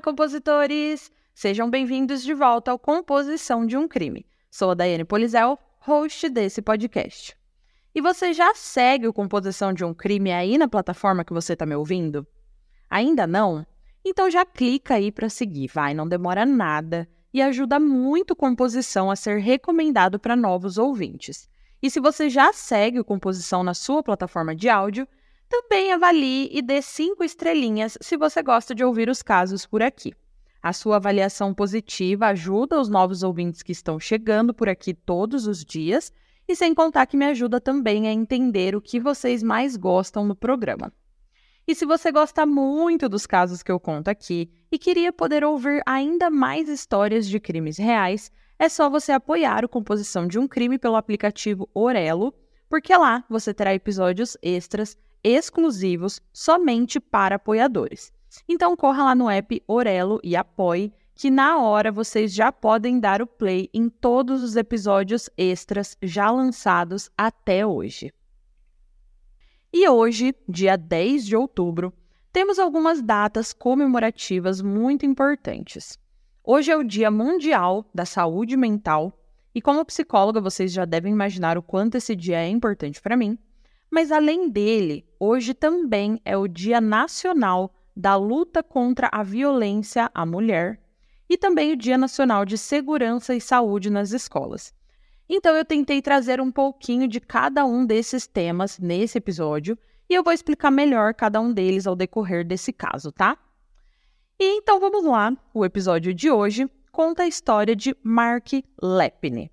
Olá, compositores! Sejam bem-vindos de volta ao Composição de um Crime. Sou a Daiane Polizel, host desse podcast. E você já segue o Composição de um Crime aí na plataforma que você está me ouvindo? Ainda não? Então já clica aí para seguir, vai, não demora nada e ajuda muito Composição a ser recomendado para novos ouvintes. E se você já segue o Composição na sua plataforma de áudio, também avalie e dê cinco estrelinhas se você gosta de ouvir os casos por aqui. A sua avaliação positiva ajuda os novos ouvintes que estão chegando por aqui todos os dias e sem contar que me ajuda também a entender o que vocês mais gostam no programa. E se você gosta muito dos casos que eu conto aqui e queria poder ouvir ainda mais histórias de crimes reais, é só você apoiar o Composição de um Crime pelo aplicativo Orelo, porque lá você terá episódios extras exclusivos somente para apoiadores. Então corra lá no app Orelo e apoie, que na hora vocês já podem dar o play em todos os episódios extras já lançados até hoje. E hoje, dia 10 de outubro, temos algumas datas comemorativas muito importantes. Hoje é o Dia Mundial da Saúde Mental, e como psicóloga vocês já devem imaginar o quanto esse dia é importante para mim. Mas além dele, hoje também é o Dia Nacional da Luta contra a Violência à Mulher e também o Dia Nacional de Segurança e Saúde nas Escolas. Então eu tentei trazer um pouquinho de cada um desses temas nesse episódio e eu vou explicar melhor cada um deles ao decorrer desse caso, tá? E então vamos lá. O episódio de hoje conta a história de Mark Lepine.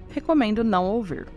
recomendo não ouvir.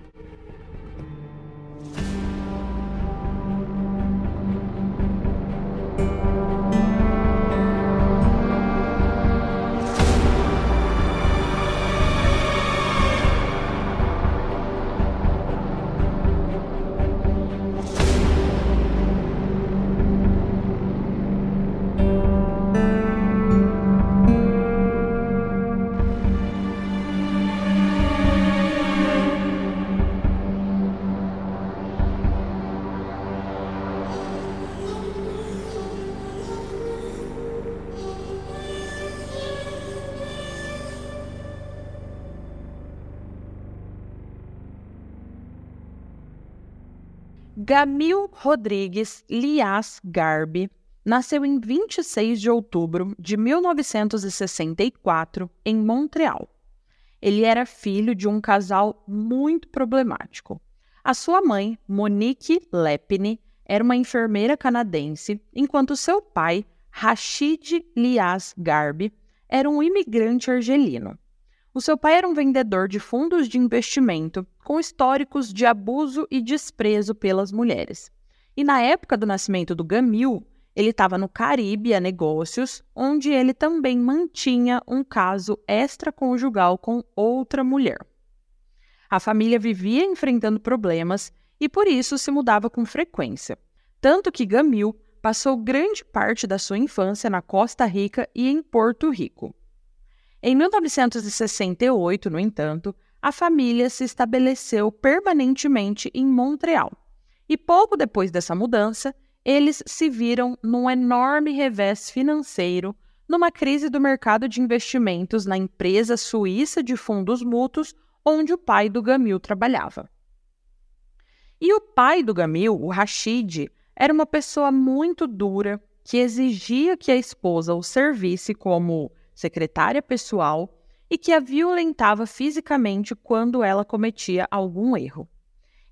Gamil Rodrigues Lias Garbi nasceu em 26 de outubro de 1964 em Montreal. Ele era filho de um casal muito problemático. A sua mãe, Monique Lepine, era uma enfermeira canadense, enquanto seu pai, Rashid Lias Garbi, era um imigrante argelino. O seu pai era um vendedor de fundos de investimento com históricos de abuso e desprezo pelas mulheres. E na época do nascimento do Gamil, ele estava no Caribe a negócios, onde ele também mantinha um caso extraconjugal com outra mulher. A família vivia enfrentando problemas e por isso se mudava com frequência. Tanto que Gamil passou grande parte da sua infância na Costa Rica e em Porto Rico. Em 1968, no entanto, a família se estabeleceu permanentemente em Montreal. E pouco depois dessa mudança, eles se viram num enorme revés financeiro, numa crise do mercado de investimentos na empresa suíça de fundos mútuos, onde o pai do Gamil trabalhava. E o pai do Gamil, o Rashid, era uma pessoa muito dura que exigia que a esposa o servisse como secretária pessoal, e que a violentava fisicamente quando ela cometia algum erro.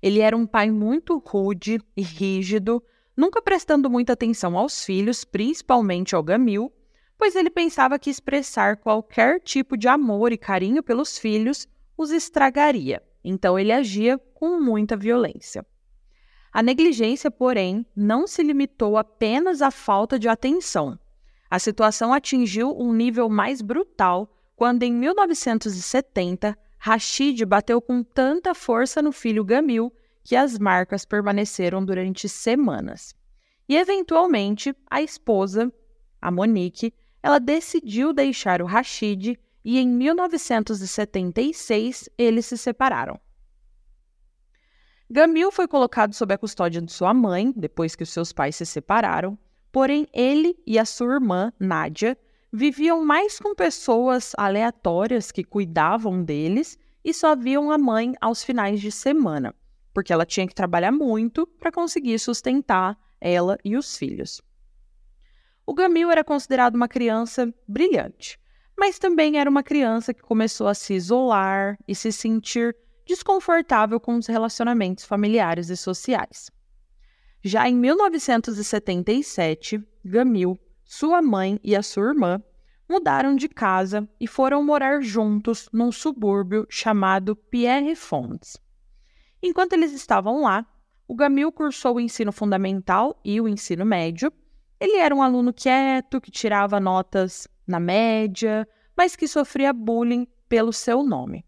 Ele era um pai muito rude e rígido, nunca prestando muita atenção aos filhos, principalmente ao Gamil, pois ele pensava que expressar qualquer tipo de amor e carinho pelos filhos os estragaria. Então ele agia com muita violência. A negligência, porém, não se limitou apenas à falta de atenção. A situação atingiu um nível mais brutal quando, em 1970, Rashid bateu com tanta força no filho Gamil que as marcas permaneceram durante semanas. E, eventualmente, a esposa, a Monique, ela decidiu deixar o Rashid e, em 1976, eles se separaram. Gamil foi colocado sob a custódia de sua mãe, depois que os seus pais se separaram, porém ele e a sua irmã, Nádia, viviam mais com pessoas aleatórias que cuidavam deles e só viam a mãe aos finais de semana, porque ela tinha que trabalhar muito para conseguir sustentar ela e os filhos. O Gamil era considerado uma criança brilhante, mas também era uma criança que começou a se isolar e se sentir desconfortável com os relacionamentos familiares e sociais. Já em 1977, Gamil, sua mãe e a sua irmã mudaram de casa e foram morar juntos num subúrbio chamado Pierre Fontes. Enquanto eles estavam lá, o Gamil cursou o ensino fundamental e o ensino médio. Ele era um aluno quieto, que tirava notas na média, mas que sofria bullying pelo seu nome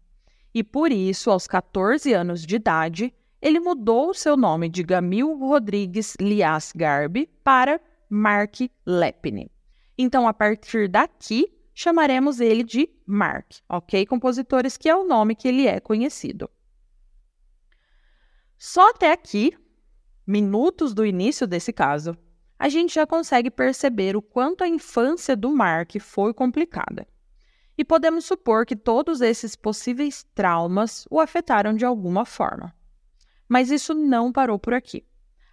e por isso, aos 14 anos de idade, ele mudou seu nome de Gamil Rodrigues Lias Garbi para Mark Lepine. Então, a partir daqui, chamaremos ele de Mark, ok, compositores, que é o nome que ele é conhecido. Só até aqui, minutos do início desse caso, a gente já consegue perceber o quanto a infância do Mark foi complicada e podemos supor que todos esses possíveis traumas o afetaram de alguma forma. Mas isso não parou por aqui.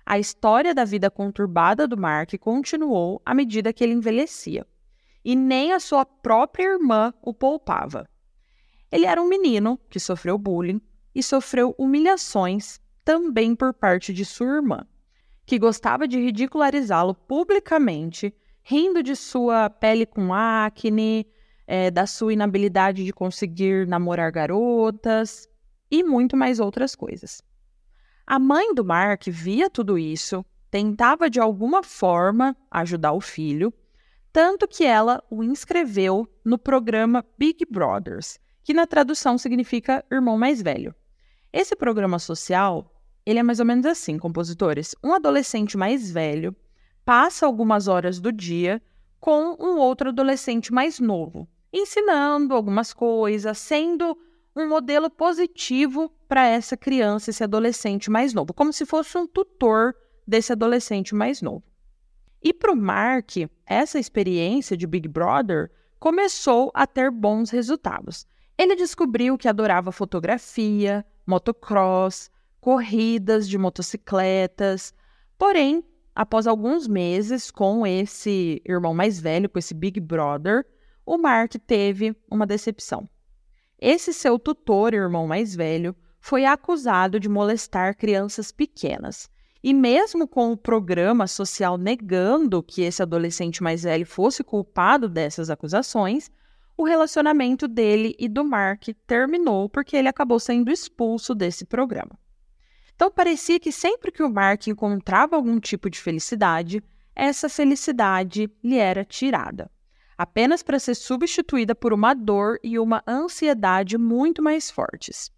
A história da vida conturbada do Mark continuou à medida que ele envelhecia, e nem a sua própria irmã o poupava. Ele era um menino que sofreu bullying e sofreu humilhações também por parte de sua irmã, que gostava de ridicularizá-lo publicamente, rindo de sua pele com acne, é, da sua inabilidade de conseguir namorar garotas e muito mais outras coisas. A mãe do Mark via tudo isso, tentava de alguma forma ajudar o filho, tanto que ela o inscreveu no programa Big Brothers, que na tradução significa irmão mais velho. Esse programa social, ele é mais ou menos assim, compositores. Um adolescente mais velho passa algumas horas do dia com um outro adolescente mais novo, ensinando algumas coisas, sendo um modelo positivo para essa criança, esse adolescente mais novo, como se fosse um tutor desse adolescente mais novo. E para o Mark, essa experiência de Big Brother começou a ter bons resultados. Ele descobriu que adorava fotografia, motocross, corridas de motocicletas. Porém, após alguns meses com esse irmão mais velho, com esse Big Brother, o Mark teve uma decepção. Esse seu tutor, irmão mais velho, foi acusado de molestar crianças pequenas. E mesmo com o programa social negando que esse adolescente mais velho fosse culpado dessas acusações, o relacionamento dele e do Mark terminou porque ele acabou sendo expulso desse programa. Então parecia que sempre que o Mark encontrava algum tipo de felicidade, essa felicidade lhe era tirada apenas para ser substituída por uma dor e uma ansiedade muito mais fortes.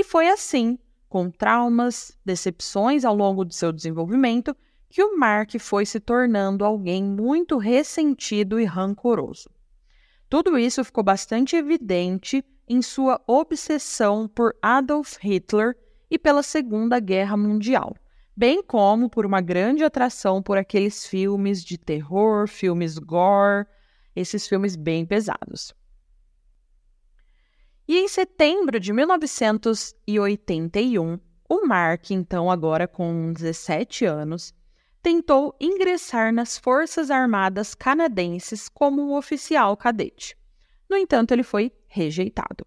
E foi assim, com traumas, decepções ao longo do seu desenvolvimento, que o Mark foi se tornando alguém muito ressentido e rancoroso. Tudo isso ficou bastante evidente em sua obsessão por Adolf Hitler e pela Segunda Guerra Mundial, bem como por uma grande atração por aqueles filmes de terror, filmes gore, esses filmes bem pesados. E em setembro de 1981, o Mark, então agora com 17 anos, tentou ingressar nas Forças Armadas Canadenses como um oficial cadete. No entanto, ele foi rejeitado.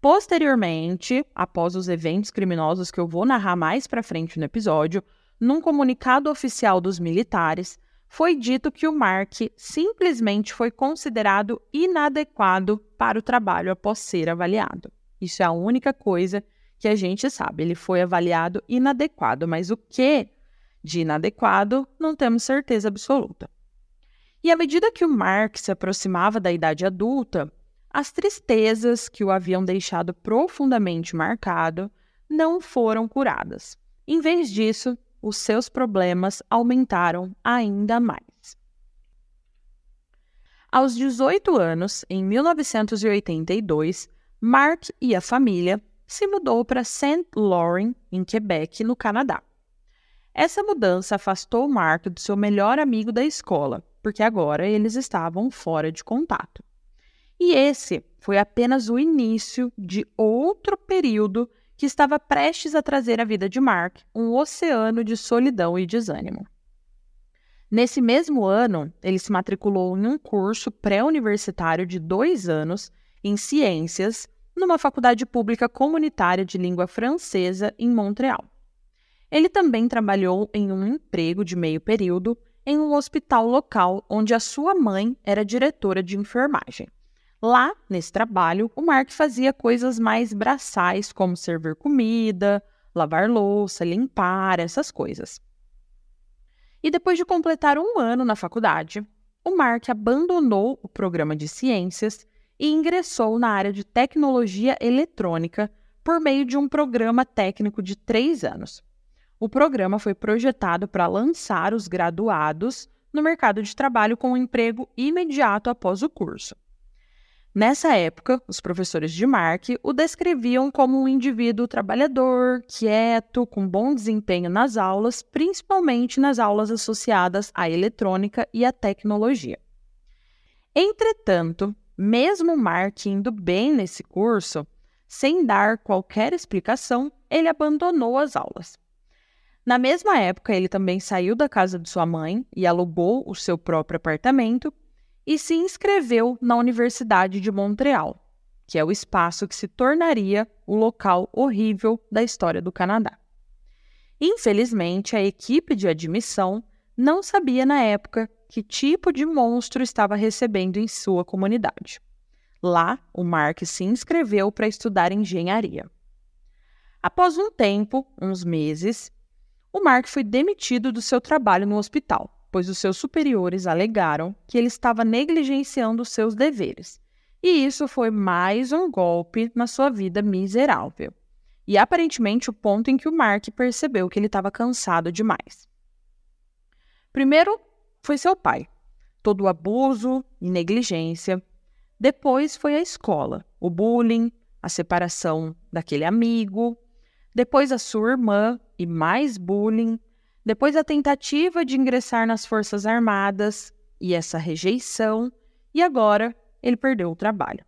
Posteriormente, após os eventos criminosos que eu vou narrar mais para frente no episódio, num comunicado oficial dos militares, foi dito que o Mark simplesmente foi considerado inadequado para o trabalho após ser avaliado. Isso é a única coisa que a gente sabe. Ele foi avaliado inadequado, mas o que de inadequado não temos certeza absoluta. E à medida que o Mark se aproximava da idade adulta, as tristezas que o haviam deixado profundamente marcado não foram curadas. Em vez disso, os seus problemas aumentaram ainda mais. Aos 18 anos, em 1982, Mark e a família se mudou para Saint Laurent, em Quebec, no Canadá. Essa mudança afastou Mark do seu melhor amigo da escola, porque agora eles estavam fora de contato. E esse foi apenas o início de outro período que estava prestes a trazer à vida de Mark um oceano de solidão e desânimo. Nesse mesmo ano, ele se matriculou em um curso pré-universitário de dois anos em ciências numa faculdade pública comunitária de língua francesa em Montreal. Ele também trabalhou em um emprego de meio período em um hospital local onde a sua mãe era diretora de enfermagem. Lá, nesse trabalho, o Mark fazia coisas mais braçais, como servir comida, lavar louça, limpar, essas coisas. E depois de completar um ano na faculdade, o Mark abandonou o programa de ciências e ingressou na área de tecnologia eletrônica por meio de um programa técnico de três anos. O programa foi projetado para lançar os graduados no mercado de trabalho com um emprego imediato após o curso. Nessa época, os professores de Mark o descreviam como um indivíduo trabalhador, quieto, com bom desempenho nas aulas, principalmente nas aulas associadas à eletrônica e à tecnologia. Entretanto, mesmo Mark indo bem nesse curso, sem dar qualquer explicação, ele abandonou as aulas. Na mesma época, ele também saiu da casa de sua mãe e alugou o seu próprio apartamento e se inscreveu na Universidade de Montreal, que é o espaço que se tornaria o local horrível da história do Canadá. Infelizmente, a equipe de admissão não sabia na época que tipo de monstro estava recebendo em sua comunidade. Lá, o Mark se inscreveu para estudar engenharia. Após um tempo, uns meses, o Mark foi demitido do seu trabalho no hospital pois os seus superiores alegaram que ele estava negligenciando seus deveres. E isso foi mais um golpe na sua vida miserável. E aparentemente o ponto em que o Mark percebeu que ele estava cansado demais. Primeiro foi seu pai, todo o abuso e negligência. Depois foi a escola, o bullying, a separação daquele amigo. Depois a sua irmã e mais bullying depois a tentativa de ingressar nas Forças Armadas e essa rejeição, e agora ele perdeu o trabalho.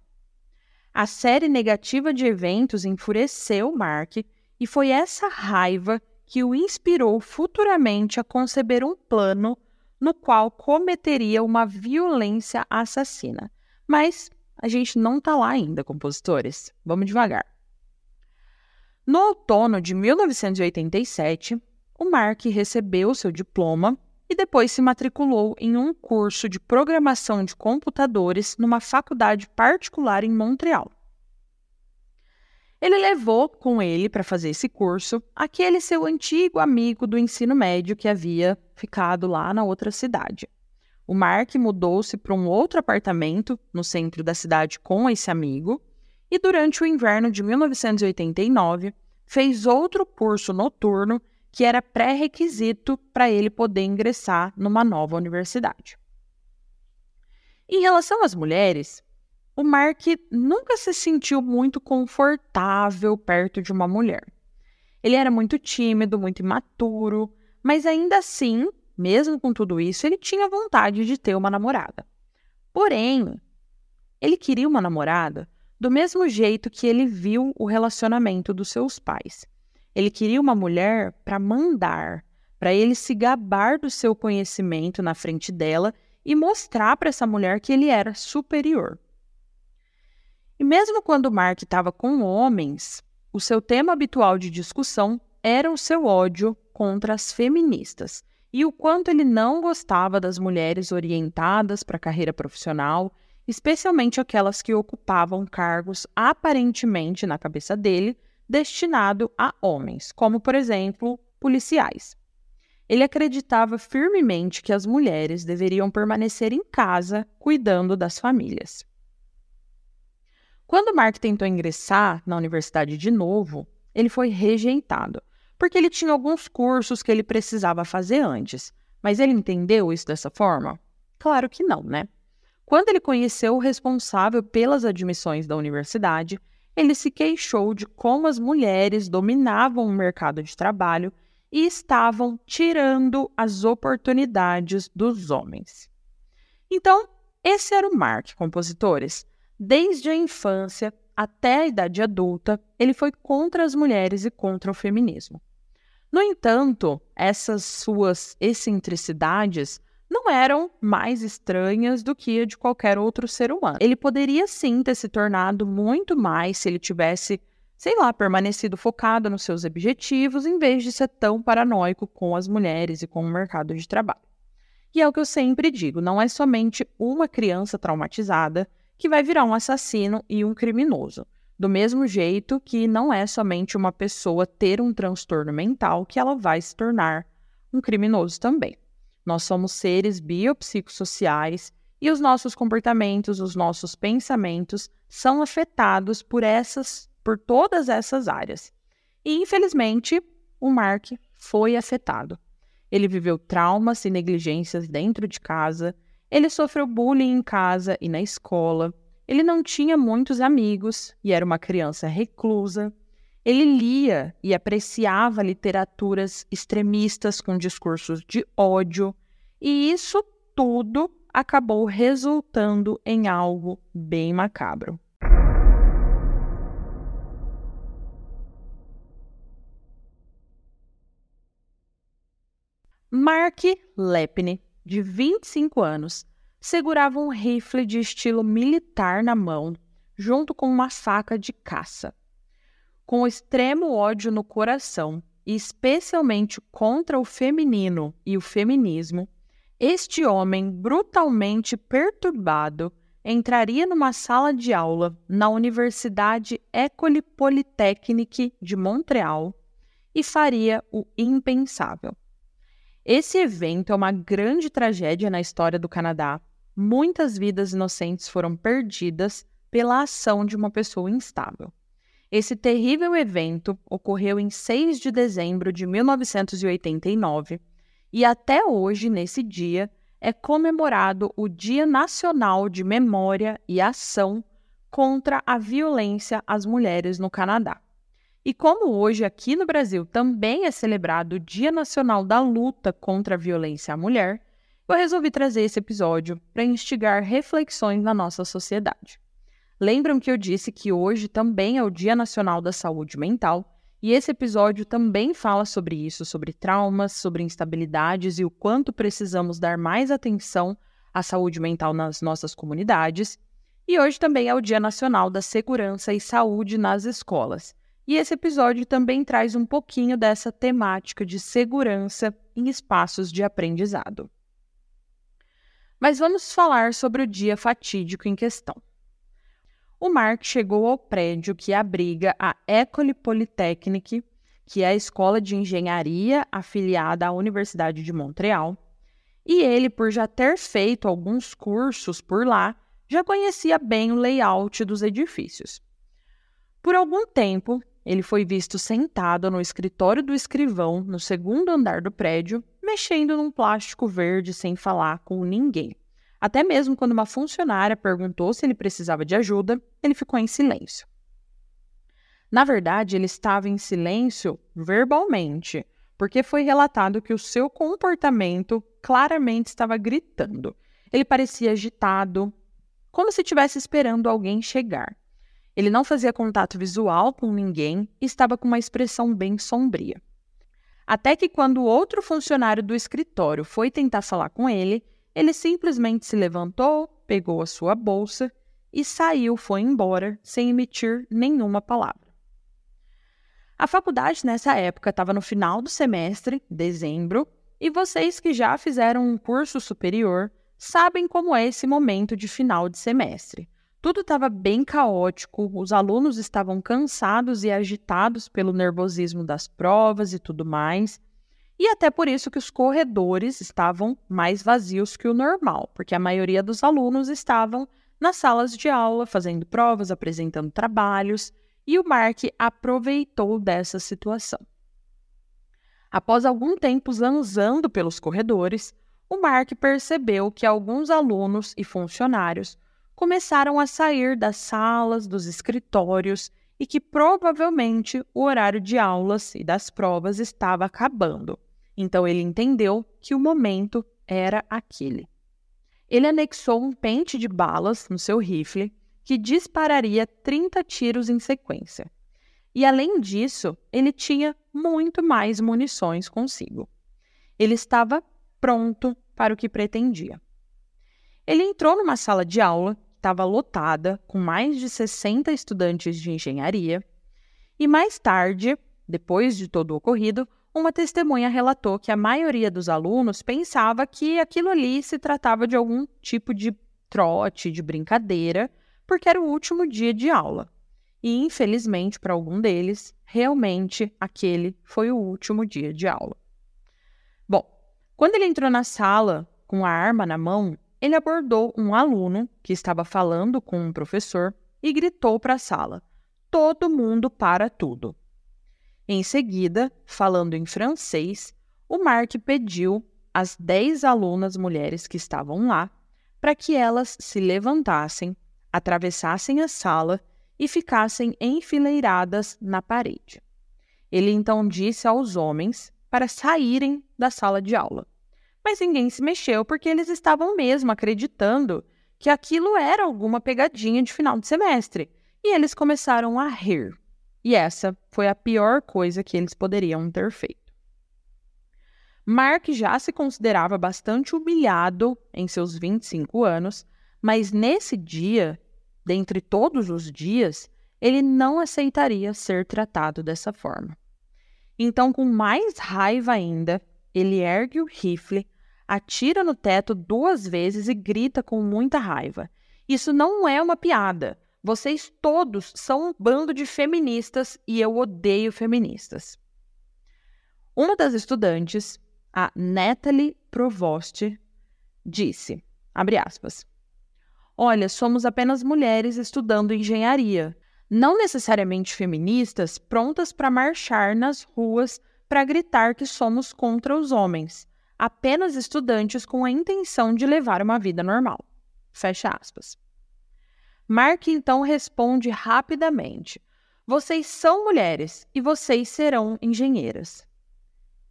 A série negativa de eventos enfureceu Mark e foi essa raiva que o inspirou futuramente a conceber um plano no qual cometeria uma violência assassina. Mas a gente não está lá ainda, compositores. Vamos devagar. No outono de 1987, o Mark recebeu seu diploma e depois se matriculou em um curso de programação de computadores numa faculdade particular em Montreal. Ele levou com ele para fazer esse curso aquele seu antigo amigo do ensino médio que havia ficado lá na outra cidade. O Mark mudou-se para um outro apartamento no centro da cidade com esse amigo e durante o inverno de 1989 fez outro curso noturno que era pré-requisito para ele poder ingressar numa nova universidade. Em relação às mulheres, o Mark nunca se sentiu muito confortável perto de uma mulher. Ele era muito tímido, muito imaturo, mas ainda assim, mesmo com tudo isso, ele tinha vontade de ter uma namorada. Porém, ele queria uma namorada do mesmo jeito que ele viu o relacionamento dos seus pais. Ele queria uma mulher para mandar, para ele se gabar do seu conhecimento na frente dela e mostrar para essa mulher que ele era superior. E mesmo quando Mark estava com homens, o seu tema habitual de discussão era o seu ódio contra as feministas. e o quanto ele não gostava das mulheres orientadas para a carreira profissional, especialmente aquelas que ocupavam cargos aparentemente na cabeça dele destinado a homens, como por exemplo, policiais. Ele acreditava firmemente que as mulheres deveriam permanecer em casa cuidando das famílias. Quando Mark tentou ingressar na universidade de novo, ele foi rejeitado, porque ele tinha alguns cursos que ele precisava fazer antes. Mas ele entendeu isso dessa forma? Claro que não, né? Quando ele conheceu o responsável pelas admissões da universidade, ele se queixou de como as mulheres dominavam o mercado de trabalho e estavam tirando as oportunidades dos homens. Então, esse era o Mark, compositores. Desde a infância até a idade adulta, ele foi contra as mulheres e contra o feminismo. No entanto, essas suas excentricidades não eram mais estranhas do que a de qualquer outro ser humano. Ele poderia sim ter se tornado muito mais se ele tivesse, sei lá, permanecido focado nos seus objetivos em vez de ser tão paranoico com as mulheres e com o mercado de trabalho. E é o que eu sempre digo: não é somente uma criança traumatizada que vai virar um assassino e um criminoso. Do mesmo jeito que não é somente uma pessoa ter um transtorno mental que ela vai se tornar um criminoso também. Nós somos seres biopsicossociais e os nossos comportamentos, os nossos pensamentos são afetados por essas, por todas essas áreas. E infelizmente, o Mark foi afetado. Ele viveu traumas e negligências dentro de casa, ele sofreu bullying em casa e na escola, ele não tinha muitos amigos e era uma criança reclusa. Ele lia e apreciava literaturas extremistas com discursos de ódio, e isso tudo acabou resultando em algo bem macabro. Mark Lepne, de 25 anos, segurava um rifle de estilo militar na mão, junto com uma faca de caça. Com extremo ódio no coração, especialmente contra o feminino e o feminismo, este homem brutalmente perturbado entraria numa sala de aula na Universidade École Polytechnique de Montreal e faria o impensável. Esse evento é uma grande tragédia na história do Canadá muitas vidas inocentes foram perdidas pela ação de uma pessoa instável. Esse terrível evento ocorreu em 6 de dezembro de 1989 e até hoje, nesse dia, é comemorado o Dia Nacional de Memória e Ação contra a Violência às Mulheres no Canadá. E como hoje aqui no Brasil também é celebrado o Dia Nacional da Luta contra a Violência à Mulher, eu resolvi trazer esse episódio para instigar reflexões na nossa sociedade. Lembram que eu disse que hoje também é o Dia Nacional da Saúde Mental, e esse episódio também fala sobre isso, sobre traumas, sobre instabilidades e o quanto precisamos dar mais atenção à saúde mental nas nossas comunidades. E hoje também é o Dia Nacional da Segurança e Saúde nas escolas. E esse episódio também traz um pouquinho dessa temática de segurança em espaços de aprendizado. Mas vamos falar sobre o dia fatídico em questão. O Mark chegou ao prédio que abriga a École Polytechnique, que é a escola de engenharia afiliada à Universidade de Montreal, e ele, por já ter feito alguns cursos por lá, já conhecia bem o layout dos edifícios. Por algum tempo, ele foi visto sentado no escritório do escrivão no segundo andar do prédio, mexendo num plástico verde sem falar com ninguém. Até mesmo quando uma funcionária perguntou se ele precisava de ajuda, ele ficou em silêncio. Na verdade, ele estava em silêncio verbalmente, porque foi relatado que o seu comportamento claramente estava gritando. Ele parecia agitado, como se estivesse esperando alguém chegar. Ele não fazia contato visual com ninguém e estava com uma expressão bem sombria. Até que, quando outro funcionário do escritório foi tentar falar com ele, ele simplesmente se levantou, pegou a sua bolsa e saiu, foi embora, sem emitir nenhuma palavra. A faculdade nessa época estava no final do semestre, dezembro, e vocês que já fizeram um curso superior sabem como é esse momento de final de semestre. Tudo estava bem caótico, os alunos estavam cansados e agitados pelo nervosismo das provas e tudo mais. E até por isso que os corredores estavam mais vazios que o normal, porque a maioria dos alunos estavam nas salas de aula, fazendo provas, apresentando trabalhos, e o Mark aproveitou dessa situação. Após algum tempo zanzando pelos corredores, o Mark percebeu que alguns alunos e funcionários começaram a sair das salas, dos escritórios e que provavelmente o horário de aulas e das provas estava acabando. Então ele entendeu que o momento era aquele. Ele anexou um pente de balas no seu rifle que dispararia 30 tiros em sequência. E além disso, ele tinha muito mais munições consigo. Ele estava pronto para o que pretendia. Ele entrou numa sala de aula, estava lotada, com mais de 60 estudantes de engenharia, e mais tarde, depois de todo o ocorrido, uma testemunha relatou que a maioria dos alunos pensava que aquilo ali se tratava de algum tipo de trote, de brincadeira, porque era o último dia de aula. E, infelizmente, para algum deles, realmente aquele foi o último dia de aula. Bom, quando ele entrou na sala com a arma na mão, ele abordou um aluno que estava falando com um professor e gritou para a sala: Todo mundo para tudo. Em seguida, falando em francês, o Mark pediu às dez alunas mulheres que estavam lá para que elas se levantassem, atravessassem a sala e ficassem enfileiradas na parede. Ele então disse aos homens para saírem da sala de aula. Mas ninguém se mexeu porque eles estavam mesmo acreditando que aquilo era alguma pegadinha de final de semestre. E eles começaram a rir. E essa foi a pior coisa que eles poderiam ter feito. Mark já se considerava bastante humilhado em seus 25 anos, mas nesse dia, dentre todos os dias, ele não aceitaria ser tratado dessa forma. Então, com mais raiva ainda, ele ergue o rifle, atira no teto duas vezes e grita com muita raiva. Isso não é uma piada. Vocês todos são um bando de feministas e eu odeio feministas. Uma das estudantes, a Natalie Provost, disse, abre aspas, Olha, somos apenas mulheres estudando engenharia, não necessariamente feministas prontas para marchar nas ruas para gritar que somos contra os homens, apenas estudantes com a intenção de levar uma vida normal. Fecha aspas. Mark então responde rapidamente: Vocês são mulheres e vocês serão engenheiras.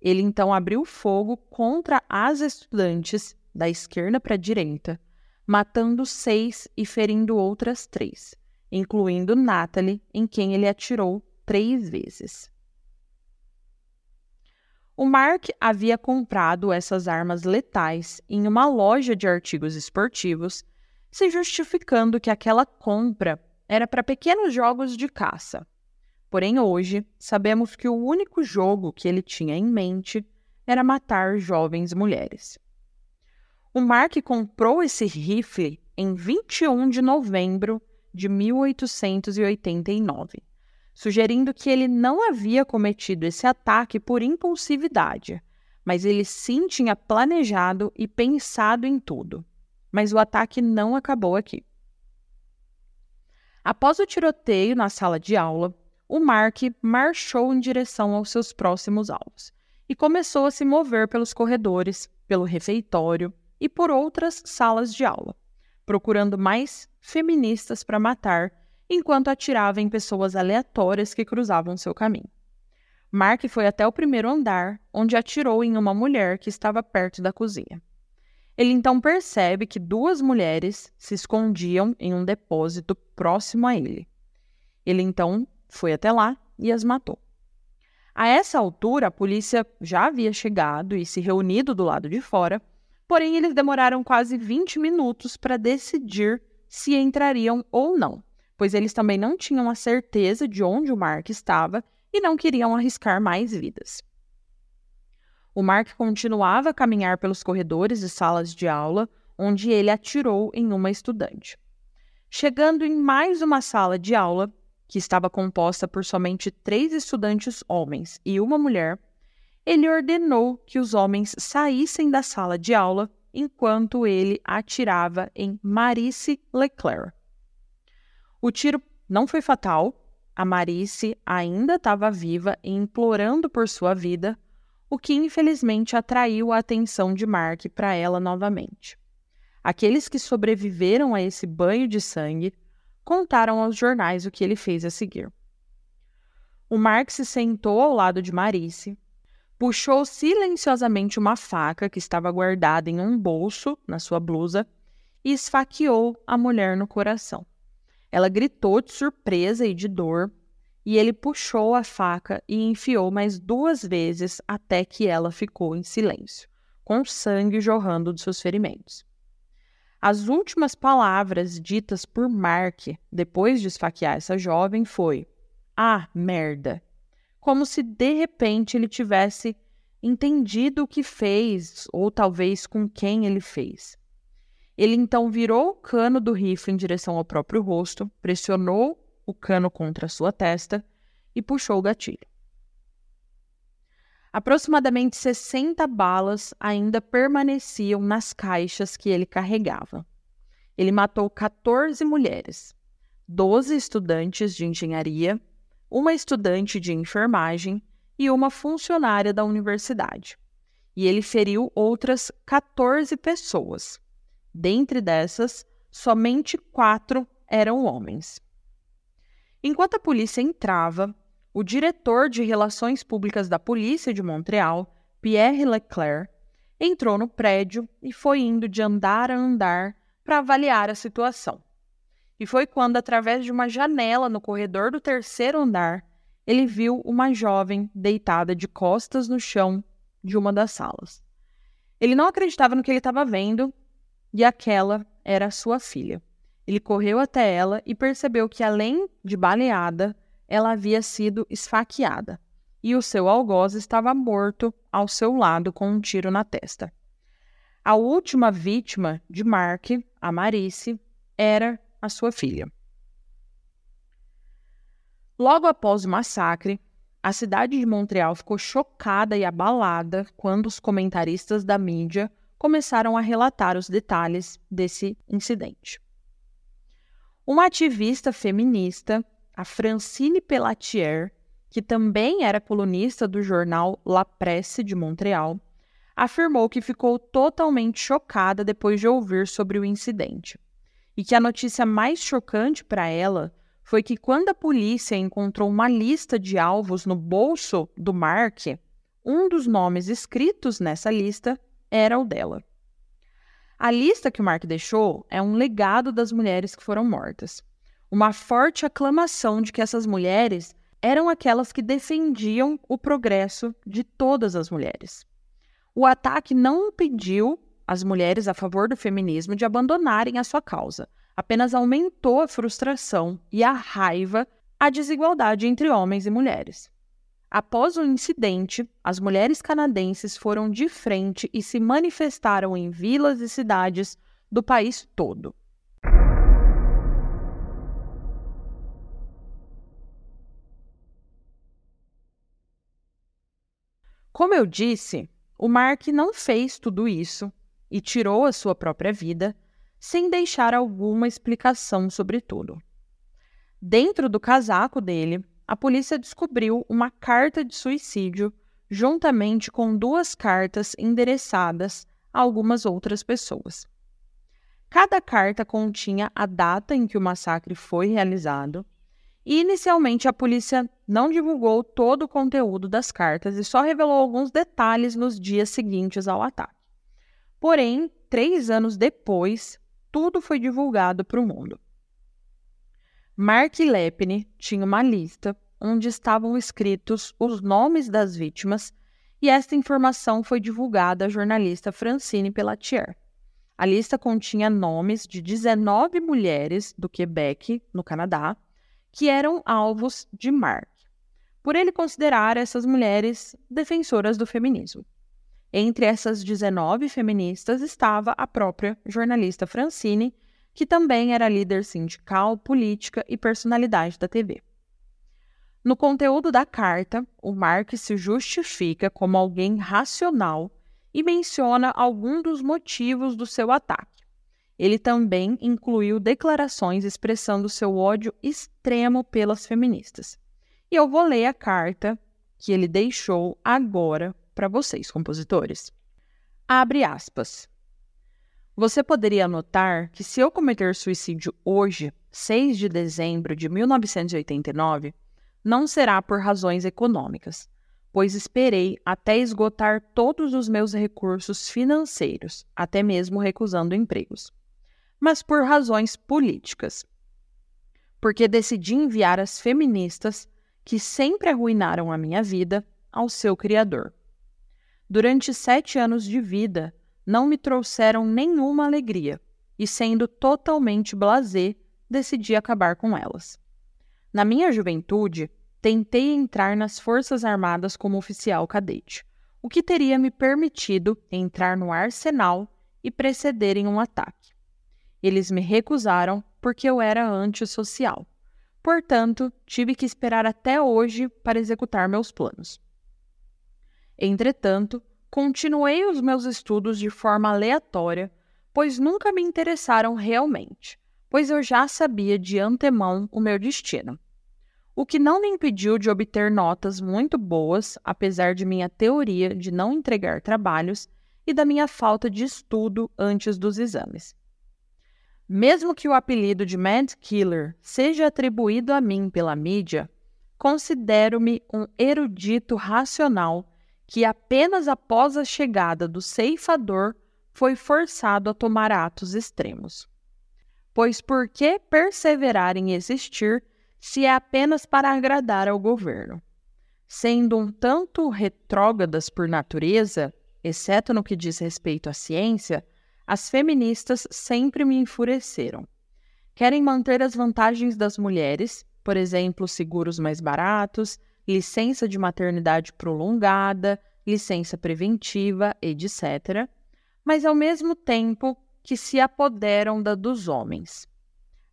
Ele então abriu fogo contra as estudantes da esquerda para a direita, matando seis e ferindo outras três, incluindo Natalie, em quem ele atirou três vezes. O Mark havia comprado essas armas letais em uma loja de artigos esportivos se justificando que aquela compra era para pequenos jogos de caça. Porém, hoje, sabemos que o único jogo que ele tinha em mente era matar jovens mulheres. O Mark comprou esse rifle em 21 de novembro de 1889, sugerindo que ele não havia cometido esse ataque por impulsividade, mas ele sim tinha planejado e pensado em tudo mas o ataque não acabou aqui. Após o tiroteio na sala de aula, o Mark marchou em direção aos seus próximos alvos e começou a se mover pelos corredores, pelo refeitório e por outras salas de aula, procurando mais feministas para matar enquanto atirava em pessoas aleatórias que cruzavam seu caminho. Mark foi até o primeiro andar, onde atirou em uma mulher que estava perto da cozinha. Ele então percebe que duas mulheres se escondiam em um depósito próximo a ele. Ele então foi até lá e as matou. A essa altura, a polícia já havia chegado e se reunido do lado de fora, porém eles demoraram quase 20 minutos para decidir se entrariam ou não, pois eles também não tinham a certeza de onde o Mark estava e não queriam arriscar mais vidas. O Mark continuava a caminhar pelos corredores e salas de aula, onde ele atirou em uma estudante. Chegando em mais uma sala de aula, que estava composta por somente três estudantes homens e uma mulher, ele ordenou que os homens saíssem da sala de aula enquanto ele atirava em Marice Leclerc. O tiro não foi fatal, a Marice ainda estava viva e implorando por sua vida, o que infelizmente atraiu a atenção de Mark para ela novamente. Aqueles que sobreviveram a esse banho de sangue contaram aos jornais o que ele fez a seguir. O Mark se sentou ao lado de Marice, puxou silenciosamente uma faca que estava guardada em um bolso na sua blusa e esfaqueou a mulher no coração. Ela gritou de surpresa e de dor, e ele puxou a faca e enfiou mais duas vezes até que ela ficou em silêncio, com sangue jorrando de seus ferimentos. As últimas palavras ditas por Mark depois de esfaquear essa jovem foi: Ah, merda! Como se de repente ele tivesse entendido o que fez, ou talvez com quem ele fez. Ele então virou o cano do rifle em direção ao próprio rosto, pressionou o cano contra sua testa e puxou o gatilho. Aproximadamente 60 balas ainda permaneciam nas caixas que ele carregava. Ele matou 14 mulheres, 12 estudantes de engenharia, uma estudante de enfermagem e uma funcionária da universidade. E ele feriu outras 14 pessoas, Dentre dessas, somente quatro eram homens. Enquanto a polícia entrava, o diretor de Relações Públicas da Polícia de Montreal, Pierre Leclerc, entrou no prédio e foi indo de andar a andar para avaliar a situação. E foi quando, através de uma janela no corredor do terceiro andar, ele viu uma jovem deitada de costas no chão de uma das salas. Ele não acreditava no que ele estava vendo e aquela era sua filha. Ele correu até ela e percebeu que, além de baleada, ela havia sido esfaqueada e o seu algoz estava morto ao seu lado com um tiro na testa. A última vítima de Mark, a Marice, era a sua filha. Logo após o massacre, a cidade de Montreal ficou chocada e abalada quando os comentaristas da mídia começaram a relatar os detalhes desse incidente. Uma ativista feminista, a Francine Pellatier, que também era colunista do jornal La Presse de Montreal, afirmou que ficou totalmente chocada depois de ouvir sobre o incidente e que a notícia mais chocante para ela foi que quando a polícia encontrou uma lista de alvos no bolso do Mark, um dos nomes escritos nessa lista era o dela. A lista que o Mark deixou é um legado das mulheres que foram mortas. Uma forte aclamação de que essas mulheres eram aquelas que defendiam o progresso de todas as mulheres. O ataque não impediu as mulheres a favor do feminismo de abandonarem a sua causa, apenas aumentou a frustração e a raiva, a desigualdade entre homens e mulheres. Após o incidente, as mulheres canadenses foram de frente e se manifestaram em vilas e cidades do país todo. Como eu disse, o Mark não fez tudo isso e tirou a sua própria vida sem deixar alguma explicação sobre tudo. Dentro do casaco dele a polícia descobriu uma carta de suicídio juntamente com duas cartas endereçadas a algumas outras pessoas. Cada carta continha a data em que o massacre foi realizado, e inicialmente a polícia não divulgou todo o conteúdo das cartas e só revelou alguns detalhes nos dias seguintes ao ataque. Porém, três anos depois, tudo foi divulgado para o mundo. Mark Lepine tinha uma lista onde estavam escritos os nomes das vítimas e esta informação foi divulgada à jornalista Francine Pellatier. A lista continha nomes de 19 mulheres do Quebec, no Canadá, que eram alvos de Mark, por ele considerar essas mulheres defensoras do feminismo. Entre essas 19 feministas estava a própria jornalista Francine, que também era líder sindical, política e personalidade da TV. No conteúdo da carta, o Mark se justifica como alguém racional e menciona alguns dos motivos do seu ataque. Ele também incluiu declarações expressando seu ódio extremo pelas feministas. E eu vou ler a carta que ele deixou agora para vocês, compositores. Abre aspas. Você poderia notar que se eu cometer suicídio hoje, 6 de dezembro de 1989, não será por razões econômicas, pois esperei até esgotar todos os meus recursos financeiros, até mesmo recusando empregos, mas por razões políticas. Porque decidi enviar as feministas, que sempre arruinaram a minha vida, ao seu Criador. Durante sete anos de vida, não me trouxeram nenhuma alegria, e sendo totalmente blasé, decidi acabar com elas. Na minha juventude, tentei entrar nas Forças Armadas como oficial cadete, o que teria me permitido entrar no arsenal e preceder em um ataque. Eles me recusaram porque eu era antissocial. Portanto, tive que esperar até hoje para executar meus planos. Entretanto, continuei os meus estudos de forma aleatória, pois nunca me interessaram realmente, pois eu já sabia de antemão o meu destino. O que não me impediu de obter notas muito boas, apesar de minha teoria de não entregar trabalhos e da minha falta de estudo antes dos exames. Mesmo que o apelido de Mad Killer seja atribuído a mim pela mídia, considero-me um erudito racional que apenas após a chegada do ceifador foi forçado a tomar atos extremos. Pois por que perseverar em existir se é apenas para agradar ao governo? Sendo um tanto retrógradas por natureza, exceto no que diz respeito à ciência, as feministas sempre me enfureceram. Querem manter as vantagens das mulheres, por exemplo, seguros mais baratos, licença de maternidade prolongada, licença preventiva, etc., mas ao mesmo tempo que se apoderam da dos homens.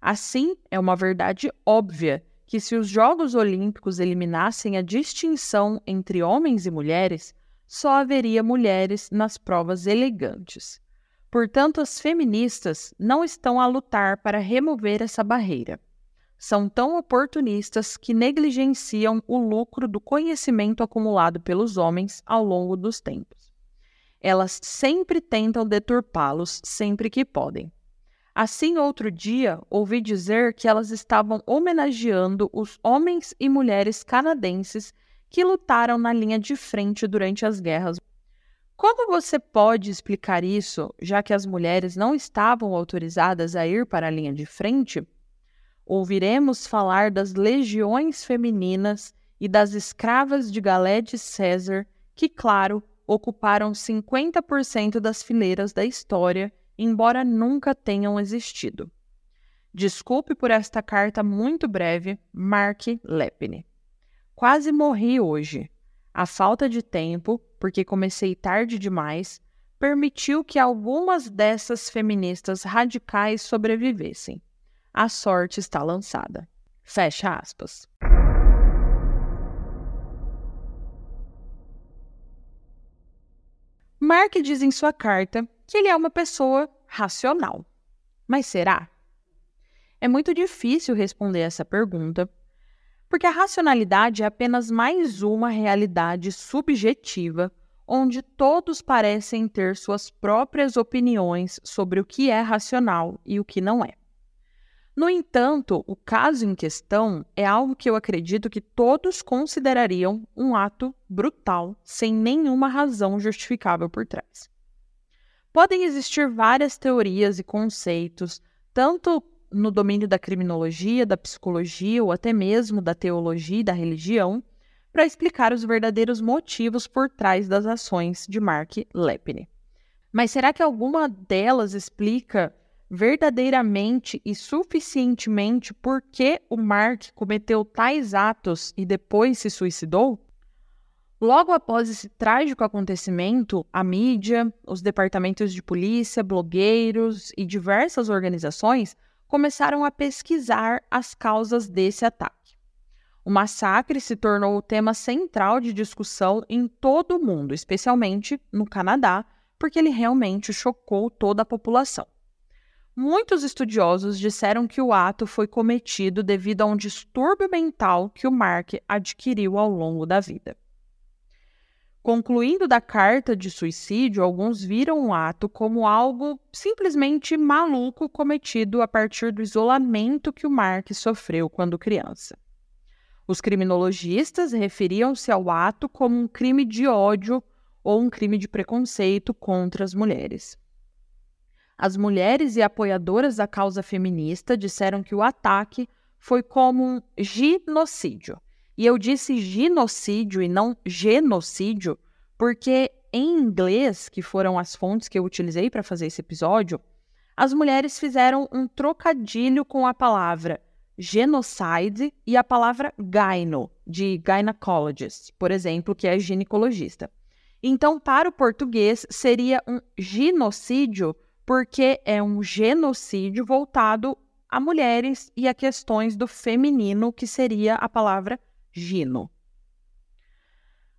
Assim, é uma verdade óbvia que se os Jogos Olímpicos eliminassem a distinção entre homens e mulheres, só haveria mulheres nas provas elegantes. Portanto, as feministas não estão a lutar para remover essa barreira são tão oportunistas que negligenciam o lucro do conhecimento acumulado pelos homens ao longo dos tempos. Elas sempre tentam deturpá-los sempre que podem. Assim, outro dia, ouvi dizer que elas estavam homenageando os homens e mulheres canadenses que lutaram na linha de frente durante as guerras. Como você pode explicar isso, já que as mulheres não estavam autorizadas a ir para a linha de frente? Ouviremos falar das legiões femininas e das escravas de Galé de César, que, claro, ocuparam 50% das fileiras da história, embora nunca tenham existido. Desculpe por esta carta muito breve, Mark Lepine. Quase morri hoje. A falta de tempo, porque comecei tarde demais, permitiu que algumas dessas feministas radicais sobrevivessem a sorte está lançada. Fecha aspas. Mark diz em sua carta que ele é uma pessoa racional. Mas será? É muito difícil responder essa pergunta, porque a racionalidade é apenas mais uma realidade subjetiva onde todos parecem ter suas próprias opiniões sobre o que é racional e o que não é. No entanto, o caso em questão é algo que eu acredito que todos considerariam um ato brutal, sem nenhuma razão justificável por trás. Podem existir várias teorias e conceitos, tanto no domínio da criminologia, da psicologia ou até mesmo da teologia e da religião, para explicar os verdadeiros motivos por trás das ações de Mark Lepine. Mas será que alguma delas explica verdadeiramente e suficientemente por que o Mark cometeu tais atos e depois se suicidou? Logo após esse trágico acontecimento, a mídia, os departamentos de polícia, blogueiros e diversas organizações começaram a pesquisar as causas desse ataque. O massacre se tornou o tema central de discussão em todo o mundo, especialmente no Canadá, porque ele realmente chocou toda a população. Muitos estudiosos disseram que o ato foi cometido devido a um distúrbio mental que o Mark adquiriu ao longo da vida. Concluindo da carta de suicídio, alguns viram o ato como algo simplesmente maluco cometido a partir do isolamento que o Mark sofreu quando criança. Os criminologistas referiam-se ao ato como um crime de ódio ou um crime de preconceito contra as mulheres. As mulheres e apoiadoras da causa feminista disseram que o ataque foi como um genocídio. E eu disse genocídio e não genocídio, porque em inglês, que foram as fontes que eu utilizei para fazer esse episódio, as mulheres fizeram um trocadilho com a palavra genocide e a palavra gyno, de gynecologist, por exemplo, que é ginecologista. Então, para o português, seria um genocídio porque é um genocídio voltado a mulheres e a questões do feminino, que seria a palavra gino.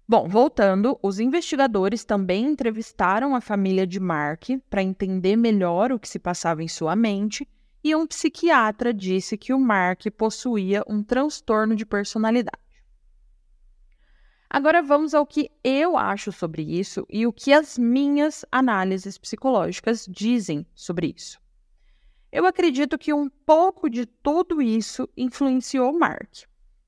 Bom, voltando, os investigadores também entrevistaram a família de Mark para entender melhor o que se passava em sua mente, e um psiquiatra disse que o Mark possuía um transtorno de personalidade. Agora vamos ao que eu acho sobre isso e o que as minhas análises psicológicas dizem sobre isso. Eu acredito que um pouco de tudo isso influenciou Mark.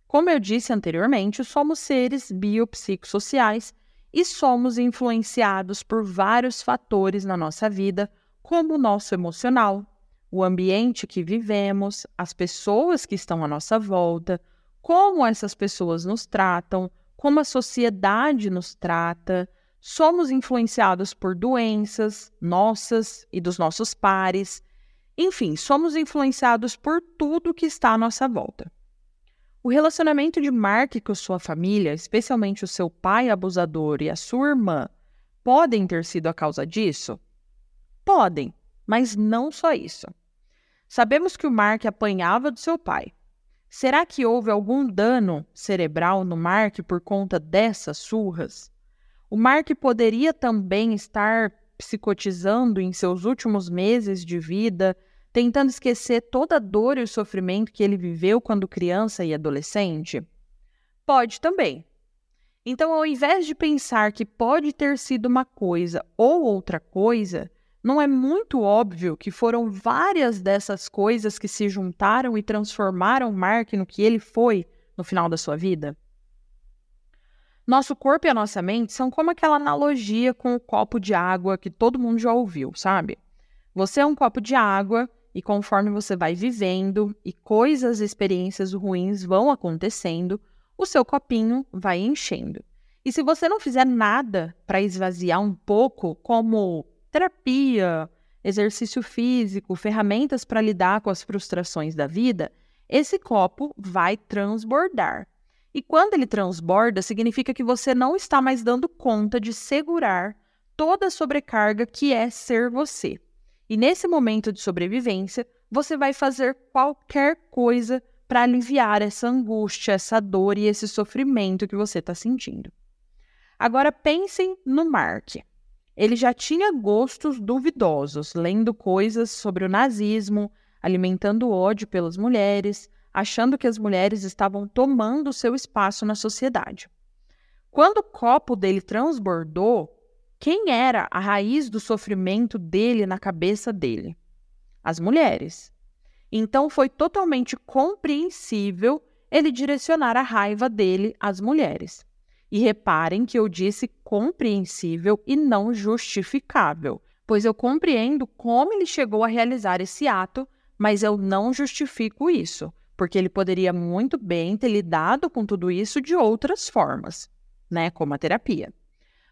Como eu disse anteriormente, somos seres biopsicossociais e somos influenciados por vários fatores na nossa vida, como o nosso emocional, o ambiente que vivemos, as pessoas que estão à nossa volta, como essas pessoas nos tratam, como a sociedade nos trata, somos influenciados por doenças nossas e dos nossos pares. Enfim, somos influenciados por tudo que está à nossa volta. O relacionamento de Mark com sua família, especialmente o seu pai abusador e a sua irmã, podem ter sido a causa disso? Podem, mas não só isso. Sabemos que o Mark apanhava do seu pai, Será que houve algum dano cerebral no Mark por conta dessas surras? O Mark poderia também estar psicotizando em seus últimos meses de vida, tentando esquecer toda a dor e o sofrimento que ele viveu quando criança e adolescente? Pode também. Então, ao invés de pensar que pode ter sido uma coisa ou outra coisa, não é muito óbvio que foram várias dessas coisas que se juntaram e transformaram Mark no que ele foi no final da sua vida? Nosso corpo e a nossa mente são como aquela analogia com o copo de água que todo mundo já ouviu, sabe? Você é um copo de água e conforme você vai vivendo e coisas, experiências ruins vão acontecendo, o seu copinho vai enchendo. E se você não fizer nada para esvaziar um pouco, como terapia, exercício físico, ferramentas para lidar com as frustrações da vida, esse copo vai transbordar. E quando ele transborda, significa que você não está mais dando conta de segurar toda a sobrecarga que é ser você. E nesse momento de sobrevivência, você vai fazer qualquer coisa para aliviar essa angústia, essa dor e esse sofrimento que você está sentindo. Agora pensem no Mark. Ele já tinha gostos duvidosos, lendo coisas sobre o nazismo, alimentando ódio pelas mulheres, achando que as mulheres estavam tomando seu espaço na sociedade. Quando o copo dele transbordou, quem era a raiz do sofrimento dele na cabeça dele? As mulheres. Então foi totalmente compreensível ele direcionar a raiva dele às mulheres. E reparem que eu disse compreensível e não justificável, pois eu compreendo como ele chegou a realizar esse ato, mas eu não justifico isso, porque ele poderia muito bem ter lidado com tudo isso de outras formas, né, como a terapia.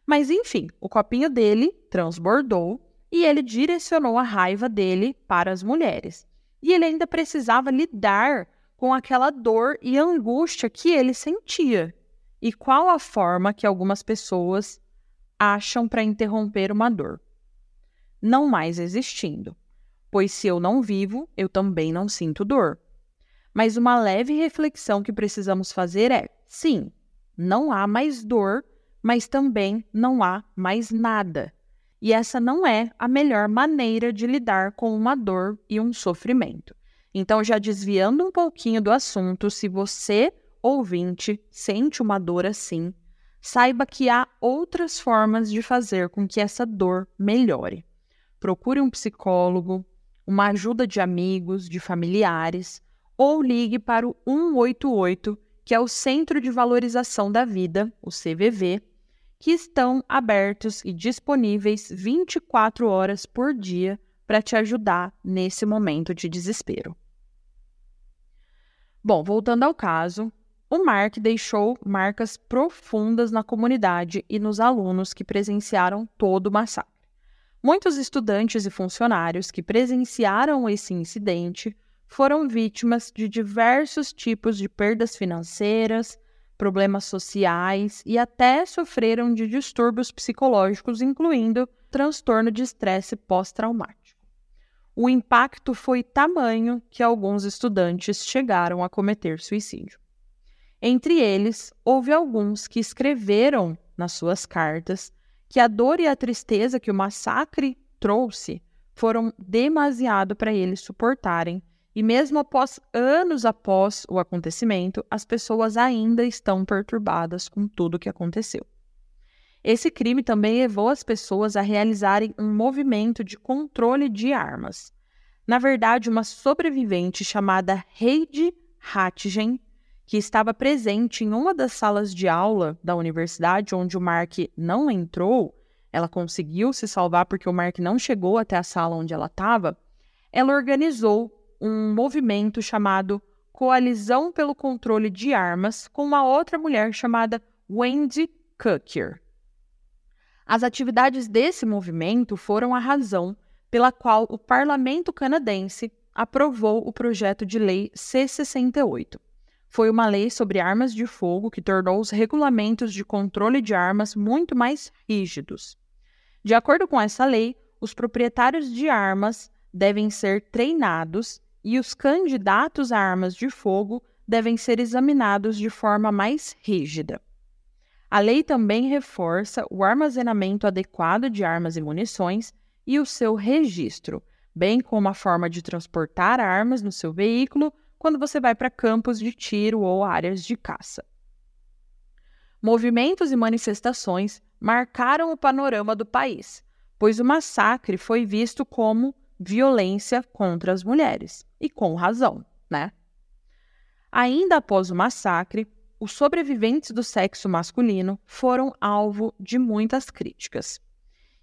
Mas enfim, o copinho dele transbordou e ele direcionou a raiva dele para as mulheres. E ele ainda precisava lidar com aquela dor e angústia que ele sentia, E qual a forma que algumas pessoas acham para interromper uma dor? Não mais existindo, pois se eu não vivo, eu também não sinto dor. Mas uma leve reflexão que precisamos fazer é: sim, não há mais dor, mas também não há mais nada. E essa não é a melhor maneira de lidar com uma dor e um sofrimento. Então, já desviando um pouquinho do assunto, se você, ouvinte, sente uma dor assim, saiba que há outras formas de fazer com que essa dor melhore. Procure um psicólogo, uma ajuda de amigos, de familiares, ou ligue para o 188, que é o Centro de Valorização da Vida, o CVV, que estão abertos e disponíveis 24 horas por dia para te ajudar nesse momento de desespero. Bom, voltando ao caso, o Mark deixou marcas profundas na comunidade e nos alunos que presenciaram todo o massacre. Muitos estudantes e funcionários que presenciaram esse incidente foram vítimas de diversos tipos de perdas financeiras, problemas sociais e até sofreram de distúrbios psicológicos, incluindo transtorno de estresse pós-traumático. O impacto foi tamanho que alguns estudantes chegaram a cometer suicídio. Entre eles, houve alguns que escreveram nas suas cartas que a dor e a tristeza que o massacre trouxe foram demasiado para eles suportarem e mesmo após anos após o acontecimento, as pessoas ainda estão perturbadas com tudo o que aconteceu. Esse crime também levou as pessoas a realizarem um movimento de controle de armas. Na verdade, uma sobrevivente chamada Heidi Hattigen, que estava presente em uma das salas de aula da universidade onde o Mark não entrou, ela conseguiu se salvar porque o Mark não chegou até a sala onde ela estava, ela organizou um movimento chamado Coalizão pelo Controle de Armas com uma outra mulher chamada Wendy Cooker. As atividades desse movimento foram a razão pela qual o parlamento canadense aprovou o projeto de lei C68. Foi uma lei sobre armas de fogo que tornou os regulamentos de controle de armas muito mais rígidos. De acordo com essa lei, os proprietários de armas devem ser treinados e os candidatos a armas de fogo devem ser examinados de forma mais rígida. A lei também reforça o armazenamento adequado de armas e munições e o seu registro, bem como a forma de transportar armas no seu veículo quando você vai para campos de tiro ou áreas de caça. Movimentos e manifestações marcaram o panorama do país, pois o massacre foi visto como violência contra as mulheres, e com razão, né? Ainda após o massacre, os sobreviventes do sexo masculino foram alvo de muitas críticas.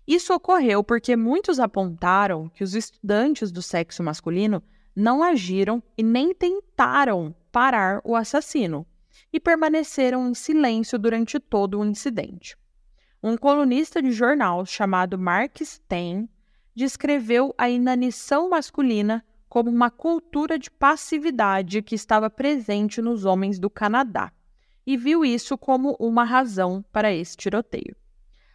Isso ocorreu porque muitos apontaram que os estudantes do sexo masculino não agiram e nem tentaram parar o assassino e permaneceram em silêncio durante todo o incidente. Um colunista de jornal chamado Mark Stein descreveu a inanição masculina como uma cultura de passividade que estava presente nos homens do Canadá e viu isso como uma razão para esse tiroteio.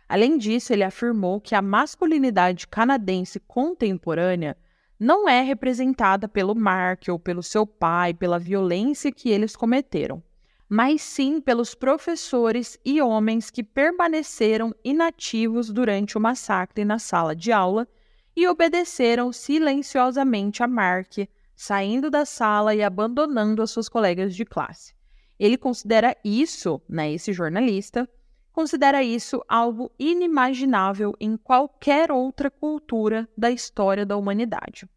Além disso, ele afirmou que a masculinidade canadense contemporânea não é representada pelo Mark ou pelo seu pai, pela violência que eles cometeram, mas sim pelos professores e homens que permaneceram inativos durante o massacre na sala de aula e obedeceram silenciosamente a Mark, saindo da sala e abandonando as suas colegas de classe. Ele considera isso, né, esse jornalista, considera isso algo inimaginável em qualquer outra cultura da história da humanidade.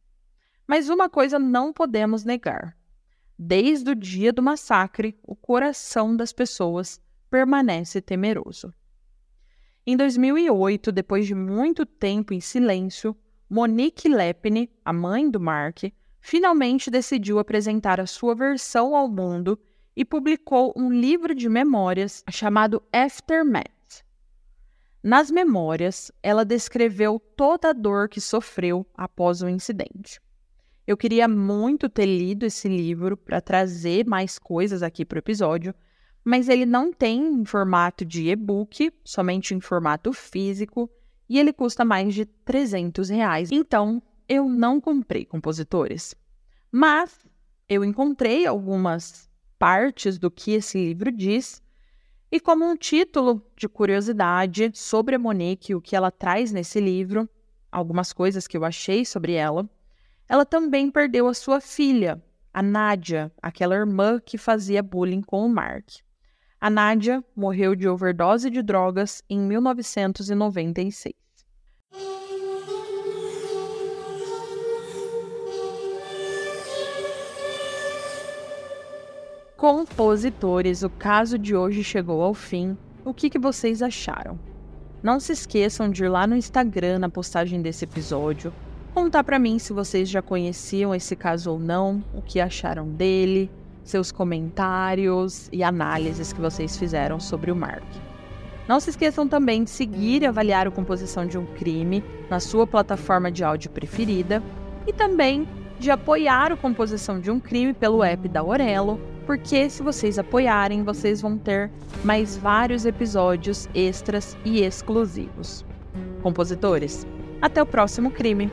Mas uma coisa não podemos negar: desde o dia do massacre, o coração das pessoas permanece temeroso. Em 2008, depois de muito tempo em silêncio, Monique Lepine, a mãe do Mark, finalmente decidiu apresentar a sua versão ao mundo e publicou um livro de memórias chamado Aftermath. Nas memórias, ela descreveu toda a dor que sofreu após o incidente. Eu queria muito ter lido esse livro para trazer mais coisas aqui para o episódio, mas ele não tem em formato de e-book, somente em formato físico, e ele custa mais de 300 reais. Então, eu não comprei compositores. Mas eu encontrei algumas partes do que esse livro diz, e como um título de curiosidade sobre a Monique, o que ela traz nesse livro, algumas coisas que eu achei sobre ela, ela também perdeu a sua filha, a Nádia, aquela irmã que fazia bullying com o Mark. A Nádia morreu de overdose de drogas em 1996. Compositores, o caso de hoje chegou ao fim. O que, que vocês acharam? Não se esqueçam de ir lá no Instagram na postagem desse episódio, contar para mim se vocês já conheciam esse caso ou não, o que acharam dele, seus comentários e análises que vocês fizeram sobre o Mark. Não se esqueçam também de seguir e avaliar a composição de um crime na sua plataforma de áudio preferida e também de apoiar a composição de um crime pelo app da Orelo, porque se vocês apoiarem, vocês vão ter mais vários episódios extras e exclusivos. Compositores, até o próximo crime!